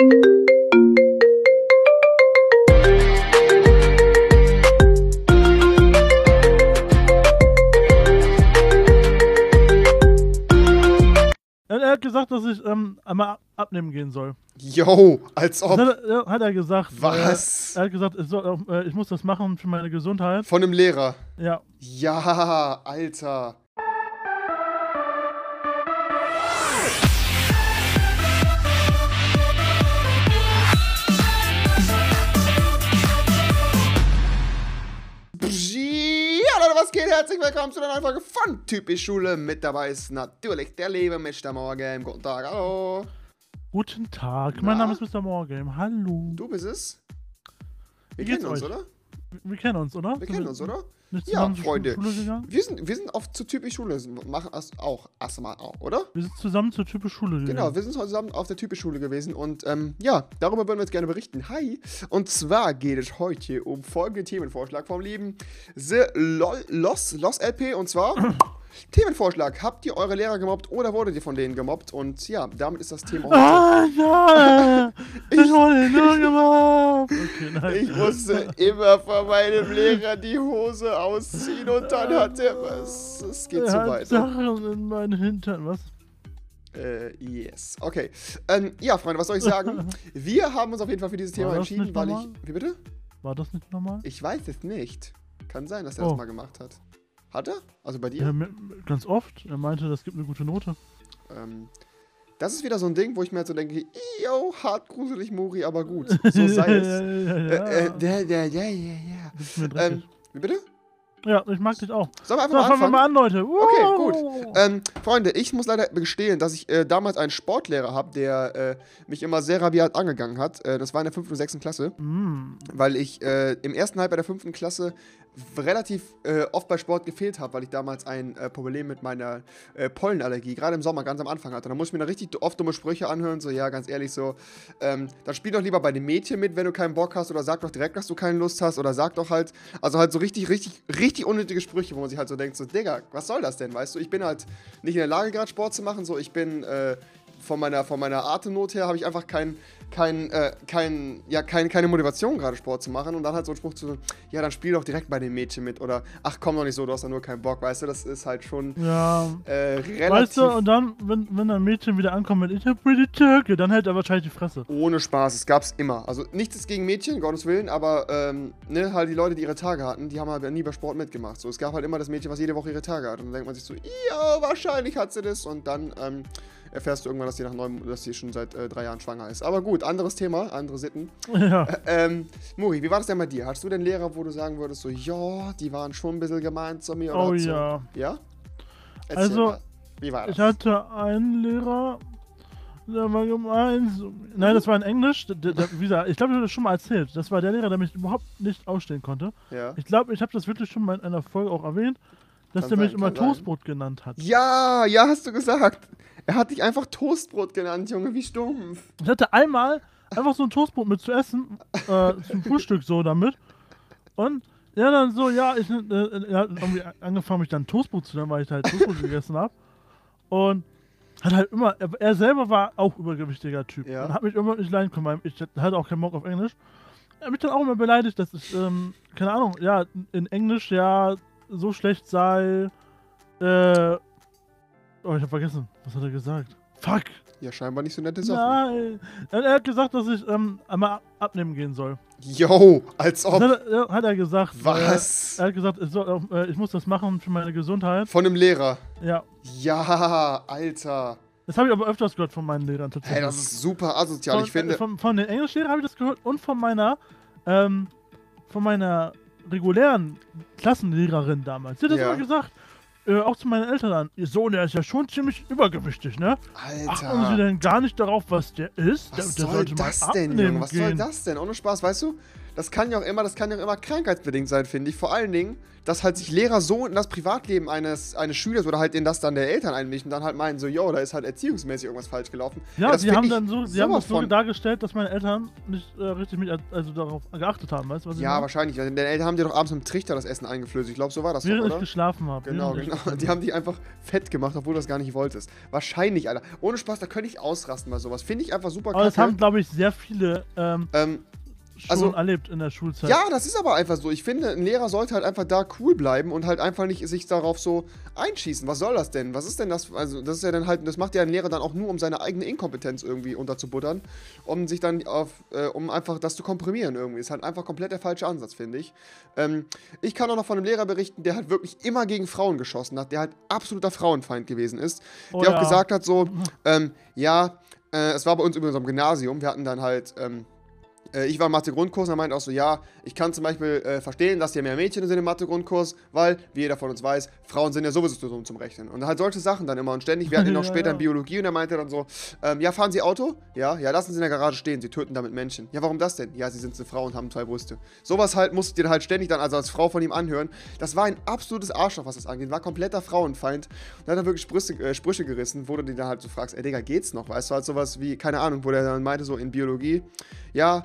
Er hat gesagt, dass ich ähm, einmal abnehmen gehen soll. Yo, als ob. Hat, er- hat er gesagt. Was? Äh, er hat gesagt, ich, soll, äh, ich muss das machen für meine Gesundheit. Von einem Lehrer. Ja. Ja, Alter. Was geht? Herzlich willkommen zu einer neuen Folge von Typisch Schule. Mit dabei ist natürlich der liebe Mr. Morgan. Guten Tag, hallo. Guten Tag, mein Na? Name ist Mr. Morgan. Hallo. Du bist es? Wir Wie geht's kennen uns, euch? oder? Wir kennen uns, oder? Wir kennen uns, oder? Ja, zur Freunde. Schule? Wir sind, wir sind oft zu Typisch Schule. Machen das auch erstmal auch, oder? Wir sind zusammen zur typisch Schule gegangen. Genau, wir sind heute zusammen auf der Typisch-Schule gewesen und ähm, ja, darüber würden wir jetzt gerne berichten. Hi! Und zwar geht es heute um folgenden Themenvorschlag vom lieben The Los, Los LP und zwar Themenvorschlag. Habt ihr eure Lehrer gemobbt oder wurdet ihr von denen gemobbt? Und ja, damit ist das Thema. Ah, ja! ich wurde nur gemacht! Okay, nein. Ich musste immer von meinem Lehrer die Hose ausziehen und dann hat er was. Es geht er zu hat weit. Sachen in meinen Hintern, was? Äh, yes. Okay. Ähm, ja, Freunde, was soll ich sagen? Wir haben uns auf jeden Fall für dieses Thema entschieden, weil ich. normal? Wie bitte? War das nicht normal? Ich weiß es nicht. Kann sein, dass er Oh. das mal gemacht hat. Hat er? Also bei dir? Ja, ganz oft. Er meinte, das gibt eine gute Note. Ähm, das ist wieder so ein Ding, wo ich mir halt so denke, yo, hart gruselig, Mori, aber gut. So sei es. ja, ja, ja, Äh, ja. äh, der, der, ja, Ähm, wie bitte? ja, ich mag dich auch. Sollen wir So, einfach fangen wir mal mal an, Leute. Okay, Wow. gut. Ähm, Freunde, ich muss leider gestehen, dass ich äh, damals einen Sportlehrer habe, der äh, mich immer sehr rabiat angegangen hat. Äh, das war in der 5. und 6. Klasse. Mm. weil ich äh, im ersten Halbjahr der fünften Klasse relativ äh, oft bei Sport gefehlt habe, weil ich damals ein äh, Problem mit meiner äh, Pollenallergie, gerade im Sommer, ganz am Anfang hatte. Da muss ich mir da richtig oft dumme Sprüche anhören, so, ja, ganz ehrlich, so, ähm, dann spiel doch lieber bei den Mädchen mit, wenn du keinen Bock hast, oder sag doch direkt, dass du keine Lust hast, oder sag doch halt, also halt so richtig, richtig, richtig unnötige Sprüche, wo man sich halt so denkt, so, Digga, was soll das denn, weißt du, ich bin halt nicht in der Lage, gerade Sport zu machen, so, ich bin, äh, von meiner, von meiner Atemnot her habe ich einfach kein, kein, äh, kein, ja, kein, keine Motivation, gerade Sport zu machen. Und dann halt so ein Spruch zu, ja, dann spiel doch direkt bei den Mädchen mit. Oder, ach komm doch nicht so, du hast da nur keinen Bock, weißt du, das ist halt schon Ja. äh, relativ Weißt du, und dann, wenn, wenn ein Mädchen wieder ankommt mit Ich hab pretty Türke, dann hält er wahrscheinlich die Fresse. ohne Spaß. Es gab's immer. Also nichts gegen Mädchen, Gottes Willen, aber ähm, ne, halt die Leute, die ihre Tage hatten, die haben halt nie bei Sport mitgemacht. So, es gab halt immer das Mädchen, was jede Woche ihre Tage hat. Und dann denkt man sich so, ja, wahrscheinlich hat sie das. Und dann ähm, erfährst du irgendwann, dass sie nach neun, dass sie schon seit äh, drei Jahren schwanger ist. Aber gut, anderes Thema, andere Sitten. Ja. Ähm, Muri, wie war das denn bei dir? Hattest du denn Lehrer, wo du sagen würdest, so, ja, die waren schon ein bisschen gemeint zu mir? Oder Oh so, ja. Ja? Erzähl Also, mal. Wie war das? Ich hatte einen Lehrer, der war gemein. Nein, das war in Englisch. Der, der, wie gesagt, ich glaube, ich habe das schon mal erzählt. Das war der Lehrer, der mich überhaupt nicht ausstehen konnte. ja. Ich glaube, ich habe das wirklich schon mal in einer Folge auch erwähnt, dass Kann der mich sein, immer sein. Toastbrot genannt hat. ja, ja, hast du gesagt. Er hat dich einfach Toastbrot genannt, Junge, wie stumpf. Ich hatte einmal einfach so ein Toastbrot mit zu essen, äh, zum Frühstück so damit. Und ja, dann so, ja, ich, äh, er hat irgendwie angefangen, mich dann Toastbrot zu nennen, weil ich halt Toastbrot gegessen habe. Und hat halt immer, er, er selber war auch übergewichtiger Typ. Ja. Und hat mich immer nicht leiden können, weil ich hatte auch keinen Bock auf Englisch. Er hat mich dann auch immer beleidigt, dass ich, ähm, keine Ahnung, ja, in Englisch ja so schlecht sei. Äh, oh, ich hab vergessen, was hat er gesagt? Fuck! Ja, scheinbar nicht so nette Sachen. Nein! Er hat gesagt, dass ich ähm, einmal abnehmen gehen soll. Yo, als ob. hat, er- hat er gesagt. Was? Äh, er hat gesagt, ich, soll, äh, ich muss das machen für meine Gesundheit. Von einem Lehrer. Ja. Ja, Alter. Das habe ich aber öfters gehört von meinen Lehrern tatsächlich. Hey, das ist super asozial. von, Ich finde. äh, von, von den Englischlehrern habe ich das gehört und von meiner, ähm, von meiner regulären Klassenlehrerin damals. Die hat das Ja. immer gesagt. Äh, auch zu meinen Eltern dann. Ihr Sohn, der ist ja schon ziemlich übergewichtig, ne? Achten Sie Alter. denn gar nicht darauf, was der ist? Was der, der soll das denn, Junge? Was gehen. soll das denn? Ohne Spaß, weißt du? Das kann ja auch immer, das kann ja auch immer krankheitsbedingt sein, finde ich. Vor allen Dingen, dass halt sich Lehrer so in das Privatleben eines, eines Schülers oder halt in das dann der Eltern einmischen und dann halt meinen, so, yo, da ist halt erziehungsmäßig irgendwas falsch gelaufen. Ja, das sie haben ich dann so, sie haben das so dargestellt, dass meine Eltern nicht äh, richtig mit, also darauf geachtet haben, weißt du, was ich Ja, meine? wahrscheinlich. Denn den Eltern haben die doch abends mit dem Trichter das Essen eingeflößt. Ich glaube, so war das Während doch, ich oder? geschlafen habe. Genau, genau. Die haben dich einfach fett gemacht, obwohl du das gar nicht wolltest. Wahrscheinlich, Alter. Ohne Spaß, da könnte ich ausrasten bei sowas. Finde ich einfach super Aber das kacke. haben, glaube ich, sehr viele ähm, ähm, schon Also- erlebt in der Schulzeit. ja, das ist aber einfach so. Ich finde, ein Lehrer sollte halt einfach da cool bleiben und halt einfach nicht sich darauf so einschießen. Was soll das denn? Was ist denn das? Also, das ist ja dann halt, das macht ja ein Lehrer dann auch nur, um seine eigene Inkompetenz irgendwie unterzubuttern, um sich dann auf, äh, um einfach das zu komprimieren irgendwie. Ist halt einfach komplett der falsche Ansatz, finde ich. Ähm, ich kann auch noch von einem Lehrer berichten, der halt wirklich immer gegen Frauen geschossen hat, der halt absoluter Frauenfeind gewesen ist. Oh der ja. auch gesagt hat so, ähm, ja, äh, es war bei uns übrigens am Gymnasium, wir hatten dann halt, ähm, äh, ich war im Mathe-Grundkurs und er meinte auch so, ja, ich kann zum Beispiel äh, verstehen, dass hier mehr Mädchen sind im Mathe-Grundkurs, weil, wie jeder von uns weiß, Frauen sind ja sowieso dumm zum Rechnen. Und halt solche Sachen dann immer und ständig. Wir hatten ihn noch Ja, später ja. in Biologie und er meinte dann so, ähm, ja, fahren Sie Auto? Ja, ja, lassen Sie in der Garage stehen, Sie töten damit Menschen. Ja, warum das denn? Ja, Sie sind eine Frau und haben zwei Brüste. Sowas halt musst du dir halt ständig dann also als Frau von ihm anhören. Das war ein absolutes Arschloch, was das angeht. War kompletter Frauenfeind. Und dann hat er wirklich Sprüche, äh, Sprüche gerissen, wo du dir dann halt so fragst, ey Digga, geht's noch? Weißt du, halt sowas wie, keine Ahnung, wo der dann meinte so in Biologie, ja,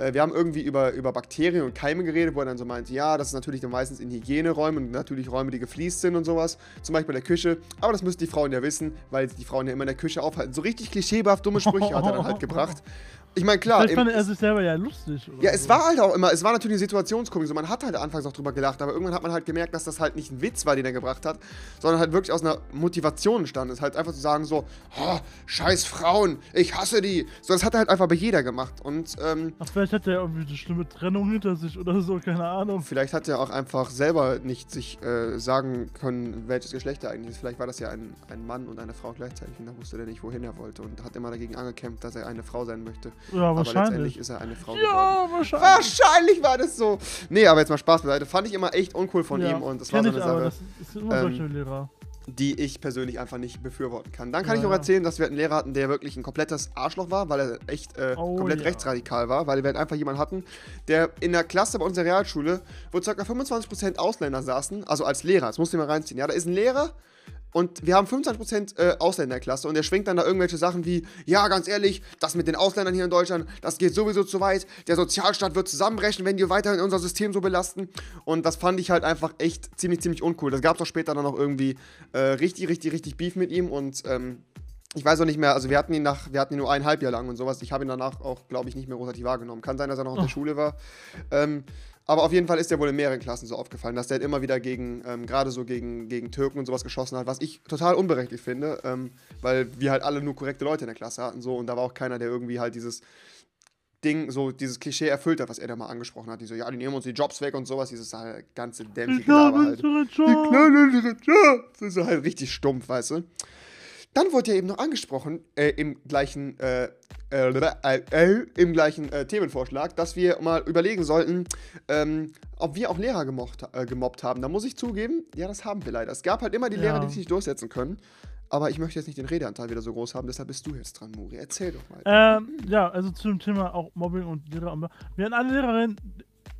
äh, wir haben irgendwie über, über Bakterien und Keime geredet, wo er dann so meinte, ja, das ist natürlich dann meistens in Hygieneräumen und natürlich Räume, die gefliest sind und sowas. Zum Beispiel in der Küche. Aber das müssen die Frauen ja wissen, weil die Frauen ja immer in der Küche aufhalten. So richtig klischeehaft dumme Sprüche hat er dann halt gebracht. Ich meine, klar. Im- fand er sich selber ja lustig. Oder ja, es so. war halt auch immer, es war natürlich eine Situationskomik. So, man hat halt anfangs auch drüber gelacht, aber irgendwann hat man halt gemerkt, dass das halt nicht ein Witz war, den er gebracht hat, sondern halt wirklich aus einer Motivation entstanden ist. Halt einfach zu sagen so, oh, scheiß Frauen, ich hasse die. So, das hat er halt einfach bei jeder gemacht. Und ähm, Ach, vielleicht hat er irgendwie eine schlimme Trennung hinter sich oder so, keine Ahnung. vielleicht hat er auch einfach selber nicht sich äh, sagen können, welches Geschlecht er eigentlich ist. Vielleicht war das ja ein, ein Mann und eine Frau gleichzeitig und da wusste er nicht, wohin er wollte und hat immer dagegen angekämpft, dass er eine Frau sein möchte. Ja, Aber letztendlich wahrscheinlich. ist er eine Frau geworden. Ja, wahrscheinlich. Wahrscheinlich war das so. Nee, aber jetzt mal Spaß beiseite. Fand ich immer echt uncool von ja, ihm und das war so eine ich, aber Sache, Das ist immer Ähm, solche Lehrer. Die ich persönlich einfach nicht befürworten kann. Dann kann Ja, ich noch erzählen, dass wir einen Lehrer hatten, der wirklich ein komplettes Arschloch war, weil er echt äh, Oh, komplett ja. rechtsradikal war, weil wir einfach jemanden hatten, der in der Klasse bei unserer Realschule, wo ca. 25% Ausländer saßen, also als Lehrer, das musst du dir mal reinziehen. Ja, da ist ein Lehrer, und wir haben 25% äh, Ausländerklasse und der schwingt dann da irgendwelche Sachen wie, ja, ganz ehrlich, das mit den Ausländern hier in Deutschland, das geht sowieso zu weit. Der Sozialstaat wird zusammenbrechen, wenn die weiterhin unser System so belasten. Und das fand ich halt einfach echt ziemlich, ziemlich uncool. Das gab es auch später dann noch irgendwie äh, richtig, richtig, richtig Beef mit ihm und ähm, ich weiß auch nicht mehr, also wir hatten ihn nach, wir hatten ihn nur eineinhalb Jahre lang und sowas. Ich habe ihn danach auch, glaube ich, nicht mehr großartig wahrgenommen. Kann sein, dass er noch in der Oh. Schule war. Ähm, aber auf jeden Fall ist er wohl in mehreren Klassen so aufgefallen, dass der halt immer wieder gegen, ähm, gerade so gegen, gegen Türken und sowas geschossen hat, was ich total unberechtigt finde, ähm, weil wir halt alle nur korrekte Leute in der Klasse hatten so und da war auch keiner, der irgendwie halt dieses Ding, so dieses Klischee erfüllt hat, was er da mal angesprochen hat. Die so, ja, die nehmen uns die Jobs weg und sowas, dieses halt ganze Gelaber glaube, halt. Die Job. kleine Job. Das ist so halt richtig stumpf, weißt du. Dann wurde ja eben noch angesprochen, äh, im gleichen, äh, äh, äh, äh, im gleichen äh, Themenvorschlag, dass wir mal überlegen sollten, ähm, ob wir auch Lehrer gemocht, gemobbt haben. Da muss ich zugeben, ja, das haben wir leider. Es gab halt immer die Lehrer, Ja. die sich nicht durchsetzen können. Aber ich möchte jetzt nicht den Redeanteil wieder so groß haben, deshalb bist du jetzt dran, Muri. Erzähl doch mal. Ähm, ja, also zum Thema auch Mobbing und Lehrer. Wir hatten eine Lehrerin,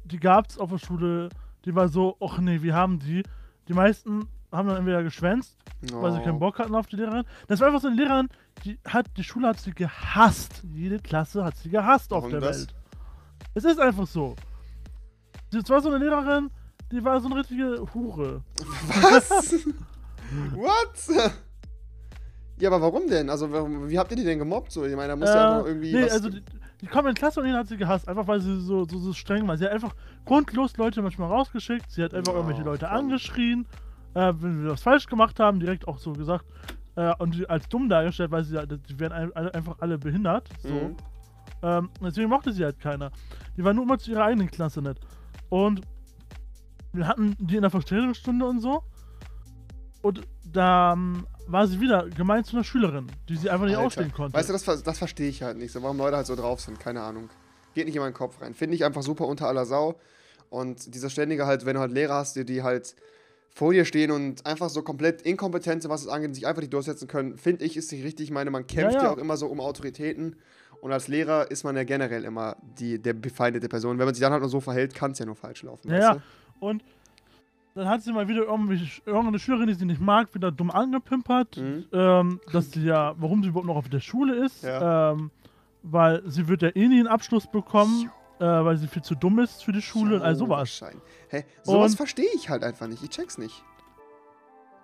die gab es auf der Schule, die war so, ach nee, wir haben die. Die meisten haben dann entweder geschwänzt, weil sie keinen Bock hatten auf die Lehrerin. Das war einfach so eine Lehrerin, die hat, die Schule hat sie gehasst. Jede Klasse hat sie gehasst auf Warum der das? Welt. Es ist einfach so. Das war so eine Lehrerin, die war so eine richtige Hure. Was? What? Ja, aber warum denn? Also, warum, wie habt ihr die denn gemobbt? So, ich meine, da muss ja Äh, noch irgendwie. nee, also die, die kommen in die Klasse und ihn hat sie gehasst, einfach weil sie so, so, so streng war. Sie hat einfach grundlos Leute manchmal rausgeschickt, sie hat einfach Oh, irgendwelche Leute komm. angeschrien, äh, wenn wir was falsch gemacht haben, direkt auch so gesagt äh, und als dumm dargestellt, weil sie ja- die werden ein- alle, einfach alle behindert. So. Mhm. Ähm, deswegen mochte sie halt keiner. Die war nur immer zu ihrer eigenen Klasse nett. Und wir hatten die in der Verständigungsstunde und so. Und da ähm, war sie wieder gemeint zu einer Schülerin, die sie einfach nicht Alter. ausstehen konnte. Weißt du, das, das verstehe ich halt nicht. So, warum Leute halt so drauf sind, keine Ahnung. Geht nicht in meinen Kopf rein. Finde ich einfach super unter aller Sau. Und dieser ständige halt, wenn du halt Lehrer hast, die, die halt vor dir stehen und einfach so komplett inkompetent sind, was es angeht, sich einfach nicht durchsetzen können, finde ich, ist nicht richtig. Ich meine, man kämpft ja, Ja, ja. auch immer so um Autoritäten. Und als Lehrer ist man ja generell immer die, der befeindete Person. Wenn man sich dann halt nur so verhält, kann es ja nur falsch laufen. Ja, weißt ja. du? Und dann hat sie mal wieder irgendeine Schülerin, die sie nicht mag, wieder dumm angepimpert, Mhm. ähm, dass sie ja, warum sie überhaupt noch auf der Schule ist, Ja. ähm, weil sie wird ja eh nie einen Abschluss bekommen, äh, weil sie viel zu dumm ist für die Schule und all sowas. Hä, sowas verstehe ich halt einfach nicht. Ich check's nicht.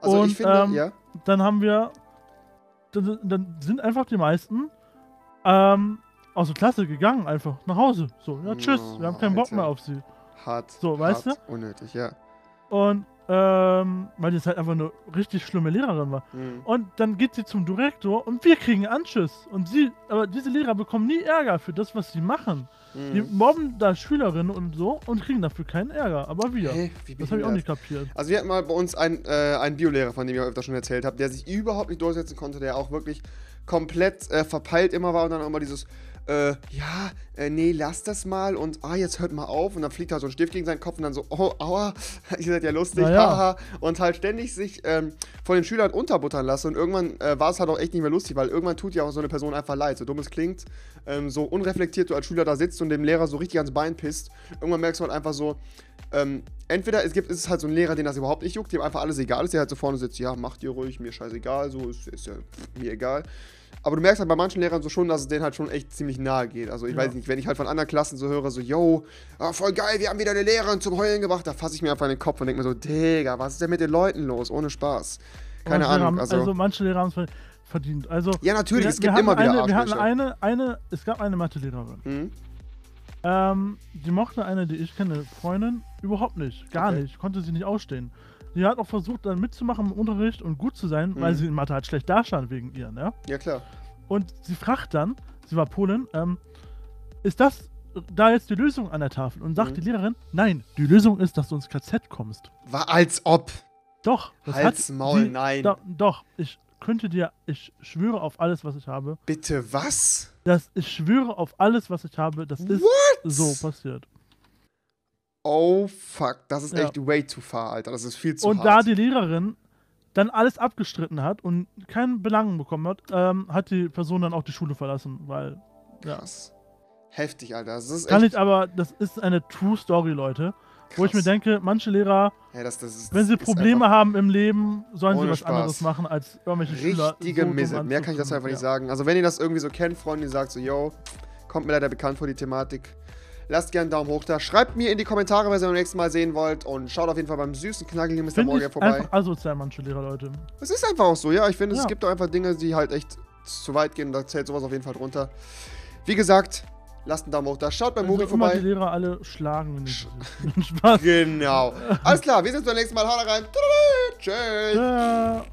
Also Und, ich finde, ähm, ja. Dann haben wir, dann, dann sind einfach die meisten ähm, aus der Klasse gegangen, einfach nach Hause. So, ja, tschüss, Oh, wir haben keinen Bock Alter. mehr auf sie. Hart. so, weißt hart, Unnötig, ja. Und, ähm, weil die halt einfach eine richtig schlimme Lehrerin war. Mhm. Und dann geht sie zum Direktor und wir kriegen Anschiss. Und sie, aber diese Lehrer bekommen nie Ärger für das, was sie machen. Die Mhm. mobben da Schülerinnen und so und kriegen dafür keinen Ärger. Aber wir. Hey, das habe ich auch nicht kapiert. Also wir hatten mal bei uns einen, äh, einen Biolehrer, von dem ich auch öfter schon erzählt habe, der sich überhaupt nicht durchsetzen konnte, der auch wirklich komplett äh, verpeilt immer war und dann immer dieses, äh, ja, äh, nee, lass das mal und ah, jetzt hört mal auf und dann fliegt halt so ein Stift gegen seinen Kopf und dann so, oh, aua, ihr seid ja lustig, ja. haha und halt ständig sich ähm, von den Schülern unterbuttern lassen und irgendwann äh, war es halt auch echt nicht mehr lustig, weil irgendwann tut ja auch so eine Person einfach leid, so dumm es klingt, ähm, so unreflektiert du als Schüler da sitzt und dem Lehrer so richtig ans Bein pisst, irgendwann merkst du halt einfach so, ähm, entweder es gibt, es ist halt so ein Lehrer, den das überhaupt nicht juckt, dem einfach alles egal ist, der halt so vorne sitzt, ja, macht ihr ruhig, mir scheißegal, so ist, ist ja pff, mir egal. Aber du merkst halt bei manchen Lehrern so schon, dass es denen halt schon echt ziemlich nahe geht. Also ich Ja. weiß nicht, wenn ich halt von anderen Klassen so höre, so, yo, ah, voll geil, wir haben wieder eine Lehrerin zum Heulen gebracht, da fasse ich mir einfach in den Kopf und denke mir so, Digga, was ist denn mit den Leuten los? Ohne Spaß. Keine Manche Ahnung, Haben, also, also manche Lehrer haben es verdient. Also Ja, natürlich, wir- es gibt immer wieder eine, Wir hatten eine, eine, es gab eine Mathelehrerin. Hm? Ähm, die mochte eine, die ich kenne, Freundin, überhaupt nicht. Gar Okay. nicht. Konnte sie nicht ausstehen. Die hat auch versucht, dann mitzumachen im Unterricht und gut zu sein, weil Mhm. sie in Mathe halt schlecht dastand wegen ihr, ne? Ja, klar. Und sie fragt dann, sie war Polin, ähm, ist das da jetzt die Lösung an der Tafel? Und sagt Mhm. die Lehrerin, nein, die Lösung ist, dass du ins KZ kommst. War als ob. Doch, das Halt's hat Maul, sie, nein. Do, doch, ich könnte dir, ich schwöre auf alles, was ich habe, Bitte was? dass ich schwöre auf alles, was ich habe, das ist so passiert. Oh fuck, das ist Ja. echt way too far, Alter. Das ist viel zu Und hart. da die Lehrerin dann alles abgestritten hat und keinen Belang bekommen hat, ähm, hat die Person dann auch die Schule verlassen, weil, ja. Krass. Heftig, Alter. Das ist Kann ich aber, das ist eine True Story, Leute. Wo ich mir krass. denke, manche Lehrer, Ja, das, das ist, wenn sie Probleme haben im Leben, sollen sie was Spaß. anderes machen, als irgendwelche Schüler. Richtige so Misse. Mehr kann ich das einfach nicht Ja. sagen. Also, wenn ihr das irgendwie so kennt, Freunde, die sagt so, yo, kommt mir leider bekannt vor die Thematik. Lasst gerne einen Daumen hoch da. Schreibt mir in die Kommentare, was ihr beim nächsten Mal sehen wollt. Und schaut auf jeden Fall beim süßen, knackigen Mr. Finde Morgan vorbei. einfach asozial, manche Lehrer, Leute. Es ist einfach auch so, ja. Ich finde, es Ja. gibt auch einfach Dinge, die halt echt zu weit gehen. Da zählt sowas auf jeden Fall drunter. Wie gesagt, lasst einen Daumen hoch da. Schaut Muri Also die vorbei. Lehrer alle schlagen, wenn ich Spaß. Genau. Alles klar, wir sehen uns beim nächsten Mal. Haut rein. Tschüss. Ja.